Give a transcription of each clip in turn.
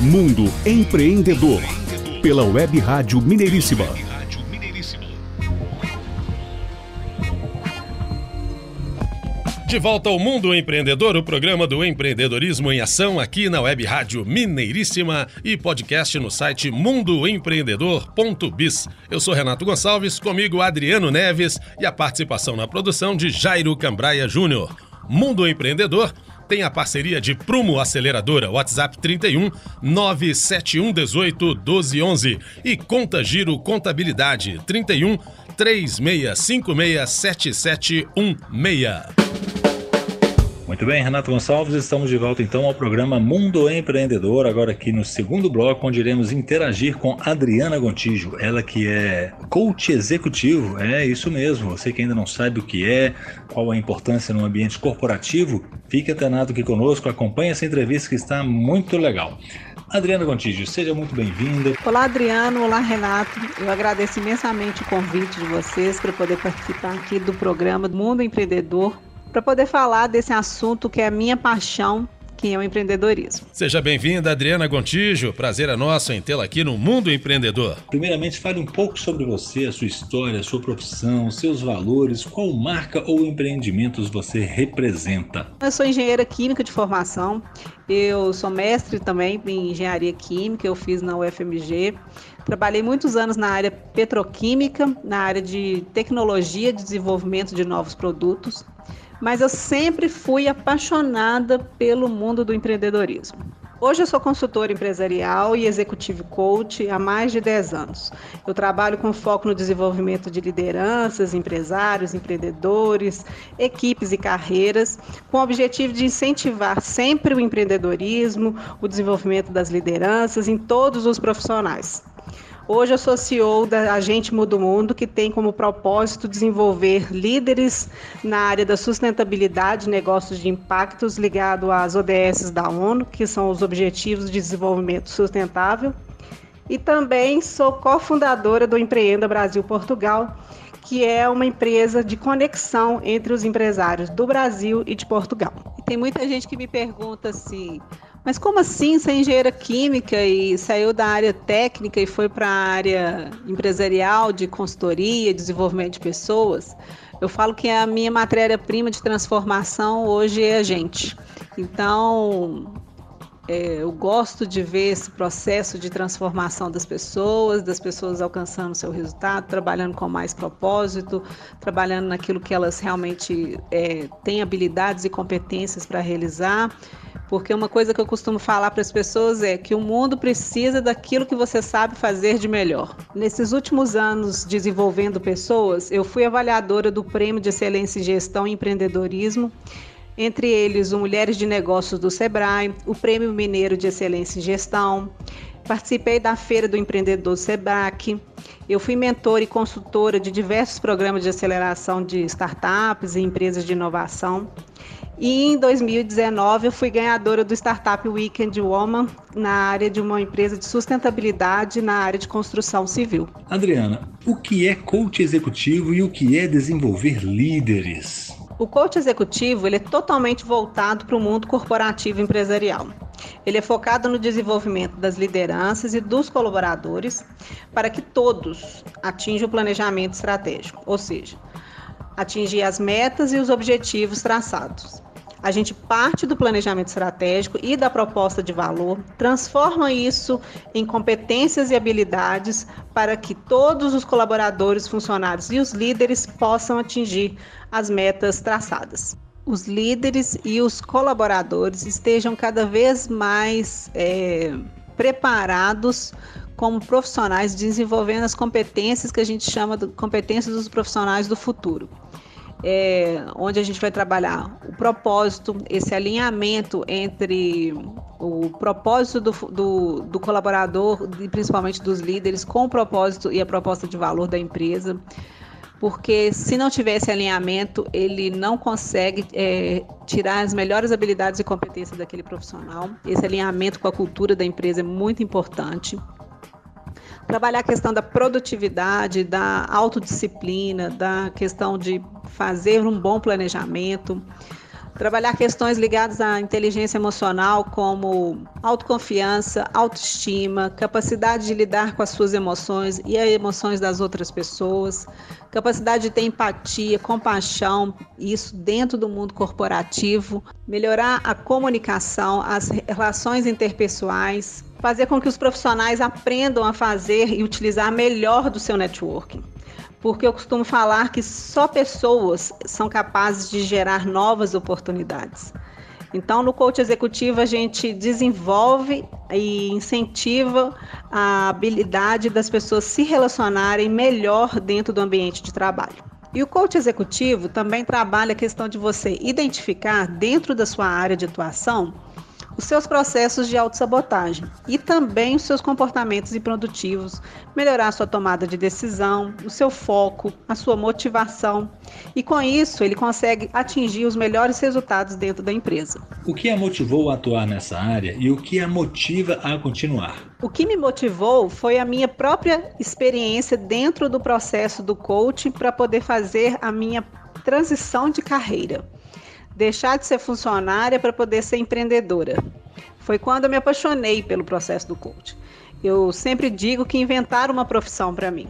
Mundo Empreendedor, pela Web Rádio Mineiríssima. De volta ao Mundo Empreendedor, o programa do empreendedorismo em ação aqui na Web Rádio Mineiríssima e podcast no site mundoempreendedor.biz. Eu sou Renato Gonçalves, comigo Adriano Neves e a participação na produção de Jairo Cambraia Júnior. Mundo Empreendedor tem a parceria de Prumo Aceleradora, WhatsApp 31 971 18 1211 e Conta Giro Contabilidade 31 3656 7716. Muito bem, Renato Gonçalves, estamos de volta então ao programa Mundo Empreendedor, agora aqui no segundo bloco, onde iremos interagir com Adriana Gontijo, ela que é coach executivo, é isso mesmo, você que ainda não sabe o que é, qual a importância no ambiente corporativo, fique atenado aqui conosco, acompanhe essa entrevista que está muito legal. Adriana Gontijo, seja muito bem-vinda. Olá, Adriano. Olá, Renato. Eu agradeço imensamente o convite de vocês para poder participar aqui do programa Mundo Empreendedor para poder falar desse assunto que é a minha paixão, que é o empreendedorismo. Seja bem-vinda, Adriana Gontijo. Prazer é nosso em tê-la aqui no Mundo Empreendedor. Primeiramente, fale um pouco sobre você, a sua história, a sua profissão, seus valores, qual marca ou empreendimentos você representa. Eu sou engenheira química de formação, eu sou mestre também em engenharia química, eu fiz na UFMG. Trabalhei muitos anos na área petroquímica, na área de tecnologia de desenvolvimento de novos produtos mas eu sempre fui apaixonada pelo mundo do empreendedorismo. Hoje eu sou consultora empresarial e executive coach há mais de 10 anos. Eu trabalho com foco no desenvolvimento de lideranças, empresários, empreendedores, equipes e carreiras, com o objetivo de incentivar sempre o empreendedorismo, o desenvolvimento das lideranças em todos os profissionais. Hoje eu sou CEO da Agente Mudo Mundo, que tem como propósito desenvolver líderes na área da sustentabilidade, negócios de impactos ligado às ODS da ONU, que são os Objetivos de Desenvolvimento Sustentável. E também sou cofundadora do Empreenda Brasil Portugal, que é uma empresa de conexão entre os empresários do Brasil e de Portugal. E tem muita gente que me pergunta se mas como assim você é engenheira química e saiu da área técnica e foi para a área empresarial de consultoria, desenvolvimento de pessoas? Eu falo que a minha matéria-prima de transformação hoje é a gente. Então, é, eu gosto de ver esse processo de transformação das pessoas, das pessoas alcançando seu resultado, trabalhando com mais propósito, trabalhando naquilo que elas realmente é, têm habilidades e competências para realizar. Porque uma coisa que eu costumo falar para as pessoas é que o mundo precisa daquilo que você sabe fazer de melhor. Nesses últimos anos desenvolvendo pessoas, eu fui avaliadora do Prêmio de Excelência em Gestão e Empreendedorismo, entre eles o Mulheres de Negócios do Sebrae, o Prêmio Mineiro de Excelência em Gestão. Participei da Feira do Empreendedor Sebrae. Eu fui mentora e consultora de diversos programas de aceleração de startups e empresas de inovação. E em 2019 eu fui ganhadora do Startup Weekend Woman na área de uma empresa de sustentabilidade na área de construção civil. Adriana, o que é coach executivo e o que é desenvolver líderes? O coach executivo ele é totalmente voltado para o mundo corporativo empresarial. Ele é focado no desenvolvimento das lideranças e dos colaboradores para que todos atinjam o planejamento estratégico, ou seja, atingir as metas e os objetivos traçados. A gente parte do planejamento estratégico e da proposta de valor, transforma isso em competências e habilidades para que todos os colaboradores, funcionários e os líderes possam atingir as metas traçadas. Os líderes e os colaboradores estejam cada vez mais é, preparados como profissionais, desenvolvendo as competências que a gente chama de competências dos profissionais do futuro é, onde a gente vai trabalhar o propósito, esse alinhamento entre o propósito do, do, do colaborador e principalmente dos líderes com o propósito e a proposta de valor da empresa porque se não tiver esse alinhamento, ele não consegue é, tirar as melhores habilidades e competências daquele profissional. Esse alinhamento com a cultura da empresa é muito importante trabalhar a questão da produtividade, da autodisciplina, da questão de fazer um bom planejamento, Trabalhar questões ligadas à inteligência emocional, como autoconfiança, autoestima, capacidade de lidar com as suas emoções e as emoções das outras pessoas, capacidade de ter empatia, compaixão, isso dentro do mundo corporativo, melhorar a comunicação, as relações interpessoais, fazer com que os profissionais aprendam a fazer e utilizar melhor do seu networking porque eu costumo falar que só pessoas são capazes de gerar novas oportunidades. Então, no coach executivo, a gente desenvolve e incentiva a habilidade das pessoas se relacionarem melhor dentro do ambiente de trabalho. E o coach executivo também trabalha a questão de você identificar dentro da sua área de atuação os seus processos de autossabotagem e também os seus comportamentos improdutivos, melhorar a sua tomada de decisão, o seu foco, a sua motivação. E com isso, ele consegue atingir os melhores resultados dentro da empresa. O que a motivou a atuar nessa área e o que a motiva a continuar? O que me motivou foi a minha própria experiência dentro do processo do coaching para poder fazer a minha transição de carreira deixar de ser funcionária para poder ser empreendedora. Foi quando eu me apaixonei pelo processo do coach. Eu sempre digo que inventaram uma profissão para mim.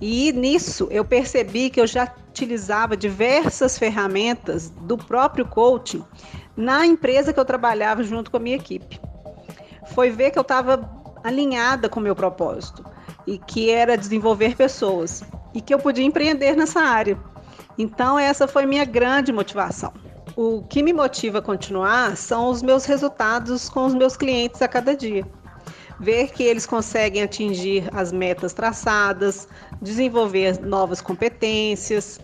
E nisso eu percebi que eu já utilizava diversas ferramentas do próprio coaching na empresa que eu trabalhava junto com a minha equipe. Foi ver que eu estava alinhada com o meu propósito e que era desenvolver pessoas e que eu podia empreender nessa área. Então, essa foi minha grande motivação. O que me motiva a continuar são os meus resultados com os meus clientes a cada dia. Ver que eles conseguem atingir as metas traçadas, desenvolver novas competências,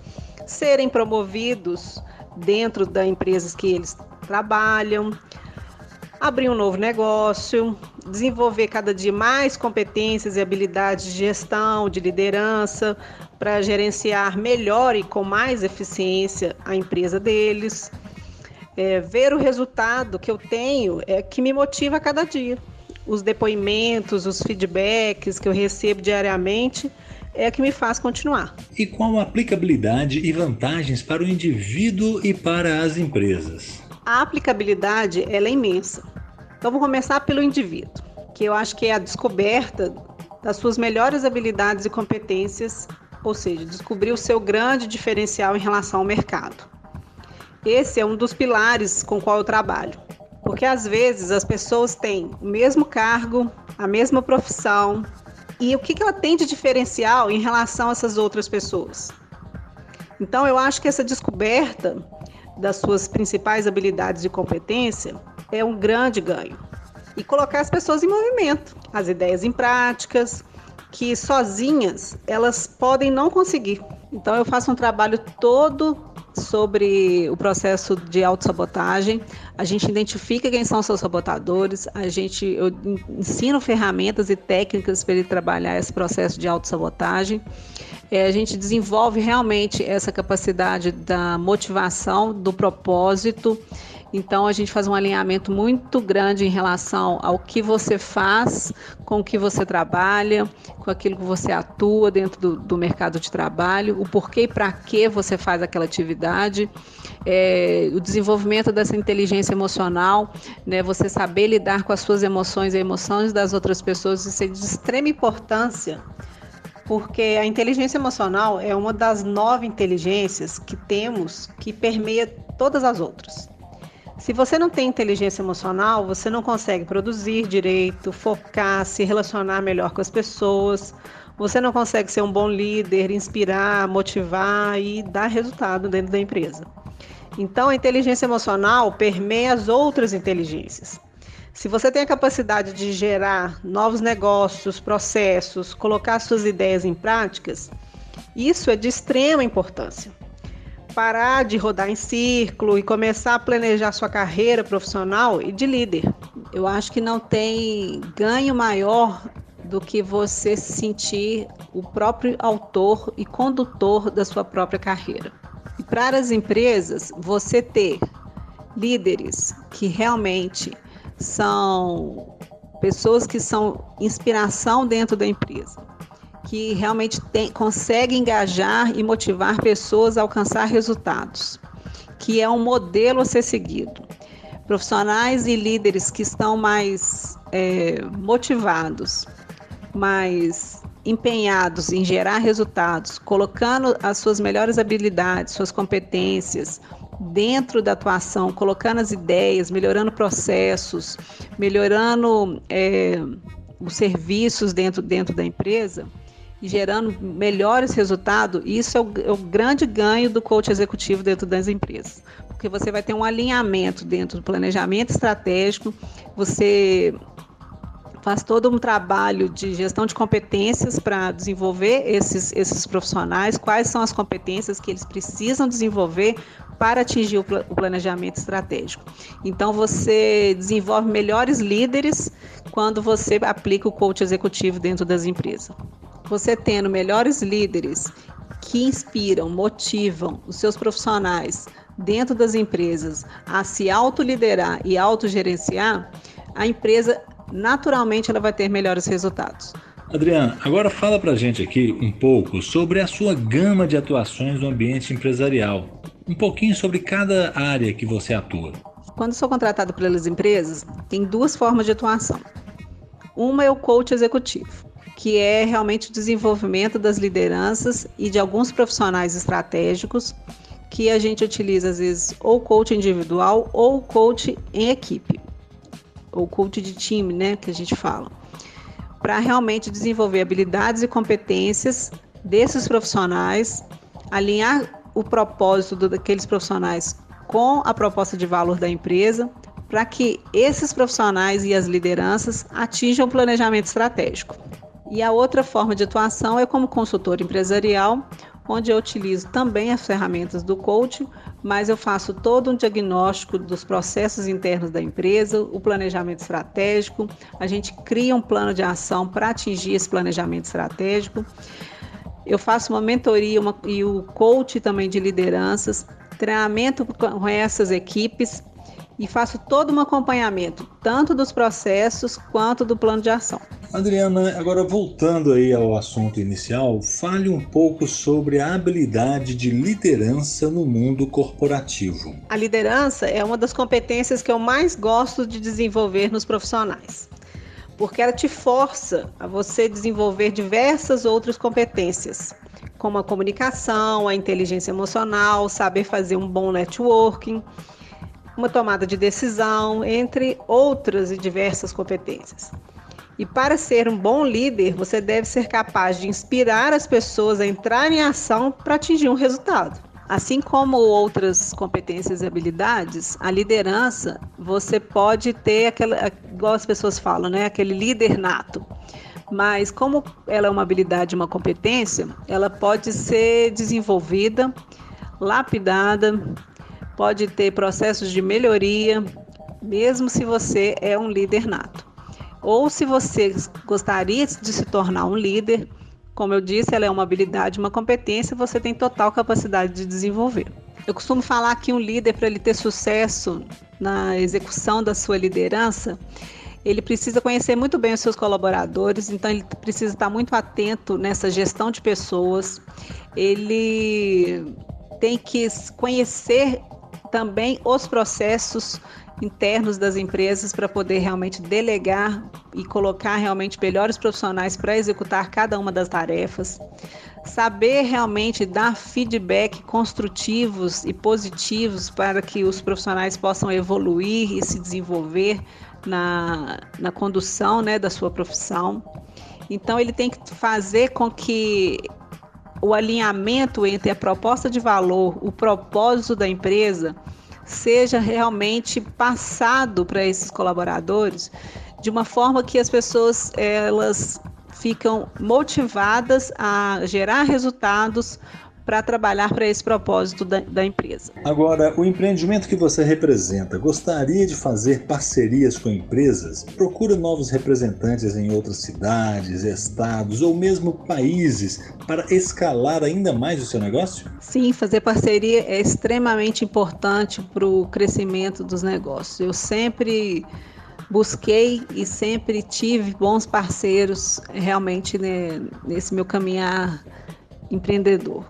serem promovidos dentro das empresas que eles trabalham, abrir um novo negócio, desenvolver cada dia mais competências e habilidades de gestão, de liderança, para gerenciar melhor e com mais eficiência a empresa deles. É, ver o resultado que eu tenho é que me motiva a cada dia. Os depoimentos, os feedbacks que eu recebo diariamente é que me faz continuar. E qual a aplicabilidade e vantagens para o indivíduo e para as empresas? A aplicabilidade ela é imensa. Então vou começar pelo indivíduo, que eu acho que é a descoberta das suas melhores habilidades e competências ou seja, descobrir o seu grande diferencial em relação ao mercado. Esse é um dos pilares com qual eu trabalho, porque às vezes as pessoas têm o mesmo cargo, a mesma profissão, e o que ela tem de diferencial em relação a essas outras pessoas. Então, eu acho que essa descoberta das suas principais habilidades e competência é um grande ganho. E colocar as pessoas em movimento, as ideias em práticas, que sozinhas elas podem não conseguir. Então eu faço um trabalho todo sobre o processo de autossabotagem. A gente identifica quem são seus sabotadores, a gente eu ensino ferramentas e técnicas para ele trabalhar esse processo de autossabotagem. É, a gente desenvolve realmente essa capacidade da motivação, do propósito então a gente faz um alinhamento muito grande em relação ao que você faz, com o que você trabalha, com aquilo que você atua dentro do, do mercado de trabalho, o porquê e para que você faz aquela atividade, é, o desenvolvimento dessa inteligência emocional, né, você saber lidar com as suas emoções e emoções das outras pessoas, isso é de extrema importância porque a inteligência emocional é uma das nove inteligências que temos que permeia todas as outras. Se você não tem inteligência emocional, você não consegue produzir direito, focar, se relacionar melhor com as pessoas, você não consegue ser um bom líder, inspirar, motivar e dar resultado dentro da empresa. Então, a inteligência emocional permeia as outras inteligências. Se você tem a capacidade de gerar novos negócios, processos, colocar suas ideias em práticas, isso é de extrema importância parar de rodar em círculo e começar a planejar sua carreira profissional e de líder. Eu acho que não tem ganho maior do que você se sentir o próprio autor e condutor da sua própria carreira. E para as empresas, você ter líderes que realmente são pessoas que são inspiração dentro da empresa, que realmente tem, consegue engajar e motivar pessoas a alcançar resultados, que é um modelo a ser seguido. Profissionais e líderes que estão mais é, motivados, mais empenhados em gerar resultados, colocando as suas melhores habilidades, suas competências dentro da atuação, colocando as ideias, melhorando processos, melhorando é, os serviços dentro, dentro da empresa gerando melhores resultados, isso é o, é o grande ganho do coach executivo dentro das empresas. Porque você vai ter um alinhamento dentro do planejamento estratégico, você faz todo um trabalho de gestão de competências para desenvolver esses, esses profissionais, quais são as competências que eles precisam desenvolver para atingir o, o planejamento estratégico. Então, você desenvolve melhores líderes quando você aplica o coach executivo dentro das empresas. Você tendo melhores líderes que inspiram, motivam os seus profissionais dentro das empresas a se autoliderar e autogerenciar, a empresa naturalmente ela vai ter melhores resultados. Adriana, agora fala pra gente aqui um pouco sobre a sua gama de atuações no ambiente empresarial. Um pouquinho sobre cada área que você atua. Quando sou contratado pelas empresas, tem duas formas de atuação. Uma é o coach executivo, que é realmente o desenvolvimento das lideranças e de alguns profissionais estratégicos que a gente utiliza às vezes ou coach individual ou coach em equipe ou coach de time, né, que a gente fala, para realmente desenvolver habilidades e competências desses profissionais, alinhar o propósito daqueles profissionais com a proposta de valor da empresa, para que esses profissionais e as lideranças atinjam o planejamento estratégico. E a outra forma de atuação é como consultor empresarial, onde eu utilizo também as ferramentas do coaching, mas eu faço todo um diagnóstico dos processos internos da empresa, o planejamento estratégico, a gente cria um plano de ação para atingir esse planejamento estratégico. Eu faço uma mentoria uma, e o coach também de lideranças, treinamento com essas equipes e faço todo um acompanhamento, tanto dos processos quanto do plano de ação. Adriana, agora voltando aí ao assunto inicial, fale um pouco sobre a habilidade de liderança no mundo corporativo. A liderança é uma das competências que eu mais gosto de desenvolver nos profissionais, porque ela te força a você desenvolver diversas outras competências, como a comunicação, a inteligência emocional, saber fazer um bom networking uma tomada de decisão, entre outras e diversas competências. E para ser um bom líder, você deve ser capaz de inspirar as pessoas a entrarem em ação para atingir um resultado. Assim como outras competências e habilidades, a liderança, você pode ter aquela, igual as pessoas falam, né, aquele líder nato. Mas como ela é uma habilidade, uma competência, ela pode ser desenvolvida, lapidada pode ter processos de melhoria, mesmo se você é um líder nato. Ou se você gostaria de se tornar um líder, como eu disse, ela é uma habilidade, uma competência, você tem total capacidade de desenvolver. Eu costumo falar que um líder, para ele ter sucesso na execução da sua liderança, ele precisa conhecer muito bem os seus colaboradores, então ele precisa estar muito atento nessa gestão de pessoas. Ele tem que conhecer também os processos internos das empresas para poder realmente delegar e colocar realmente melhores profissionais para executar cada uma das tarefas. Saber realmente dar feedback construtivos e positivos para que os profissionais possam evoluir e se desenvolver na, na condução né, da sua profissão. Então, ele tem que fazer com que o alinhamento entre a proposta de valor, o propósito da empresa, seja realmente passado para esses colaboradores de uma forma que as pessoas elas ficam motivadas a gerar resultados para trabalhar para esse propósito da, da, empresa. Agora, o empreendimento que você representa, gostaria de fazer parcerias com empresas? Procura novos representantes em outras cidades, estados ou mesmo países para escalar ainda mais o seu negócio? Sim, fazer parceria é extremamente importante para o crescimento dos negócios. Eu sempre busquei e sempre tive bons parceiros realmente né, nesse meu caminhar empreendedor.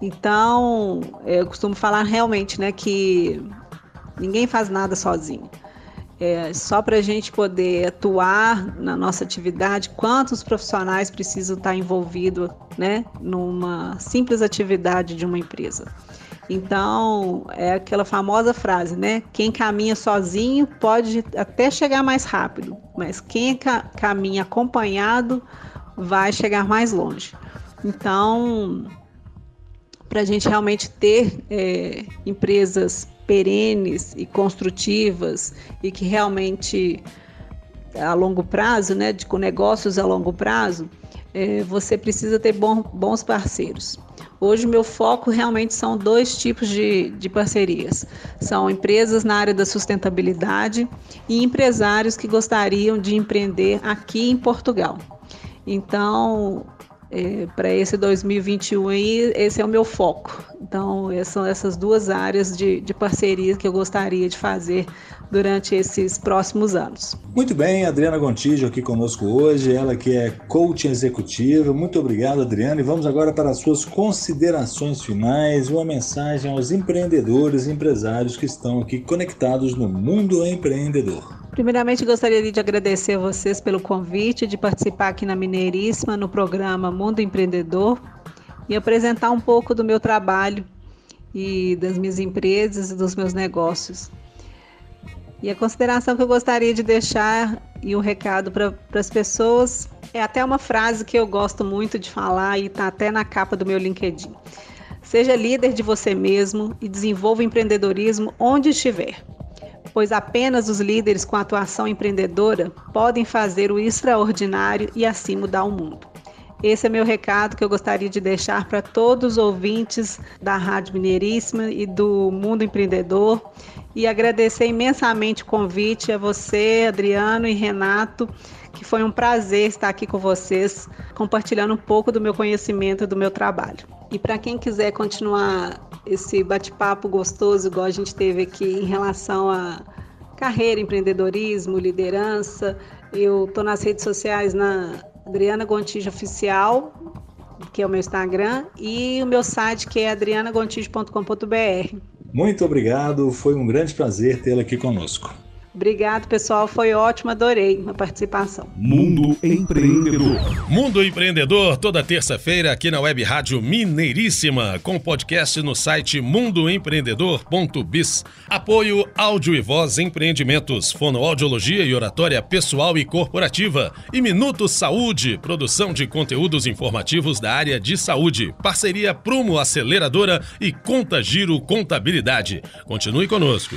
Então, eu costumo falar realmente, né, que ninguém faz nada sozinho. É, só para a gente poder atuar na nossa atividade, quantos profissionais precisam estar envolvidos né, numa simples atividade de uma empresa. Então, é aquela famosa frase, né? Quem caminha sozinho pode até chegar mais rápido, mas quem ca caminha acompanhado vai chegar mais longe. Então, para a gente realmente ter é, empresas perenes e construtivas e que realmente a longo prazo, né, de, com negócios a longo prazo, é, você precisa ter bom, bons parceiros. Hoje, meu foco realmente são dois tipos de, de parcerias: são empresas na área da sustentabilidade e empresários que gostariam de empreender aqui em Portugal. Então, é, para esse 2021 aí, esse é o meu foco. Então, são essas duas áreas de, de parceria que eu gostaria de fazer durante esses próximos anos. Muito bem, Adriana Gontijo aqui conosco hoje, ela que é coach executiva. Muito obrigado, Adriana. E vamos agora para as suas considerações finais, uma mensagem aos empreendedores e empresários que estão aqui conectados no mundo empreendedor. Primeiramente, gostaria de agradecer a vocês pelo convite de participar aqui na Mineiríssima no programa Mundo Empreendedor e apresentar um pouco do meu trabalho e das minhas empresas e dos meus negócios. E a consideração que eu gostaria de deixar e um recado para as pessoas é até uma frase que eu gosto muito de falar e está até na capa do meu LinkedIn. Seja líder de você mesmo e desenvolva empreendedorismo onde estiver pois apenas os líderes com atuação empreendedora podem fazer o extraordinário e assim mudar o mundo. Esse é meu recado que eu gostaria de deixar para todos os ouvintes da Rádio Mineiríssima e do Mundo Empreendedor e agradecer imensamente o convite a você, Adriano e Renato, que foi um prazer estar aqui com vocês, compartilhando um pouco do meu conhecimento do meu trabalho. E para quem quiser continuar esse bate-papo gostoso, igual a gente teve aqui em relação a carreira, empreendedorismo, liderança. Eu estou nas redes sociais na Adriana Gontijo Oficial, que é o meu Instagram, e o meu site que é adrianagontijo.com.br. Muito obrigado, foi um grande prazer tê-la aqui conosco. Obrigado, pessoal. Foi ótimo, adorei a participação. Mundo Empreendedor. Mundo Empreendedor, toda terça-feira aqui na Web Rádio Mineiríssima, com podcast no site mundoempreendedor.biz. Apoio Áudio e Voz Empreendimentos, fonoaudiologia e oratória pessoal e corporativa. E Minuto Saúde, produção de conteúdos informativos da área de saúde. Parceria Prumo Aceleradora e Conta Giro Contabilidade. Continue conosco.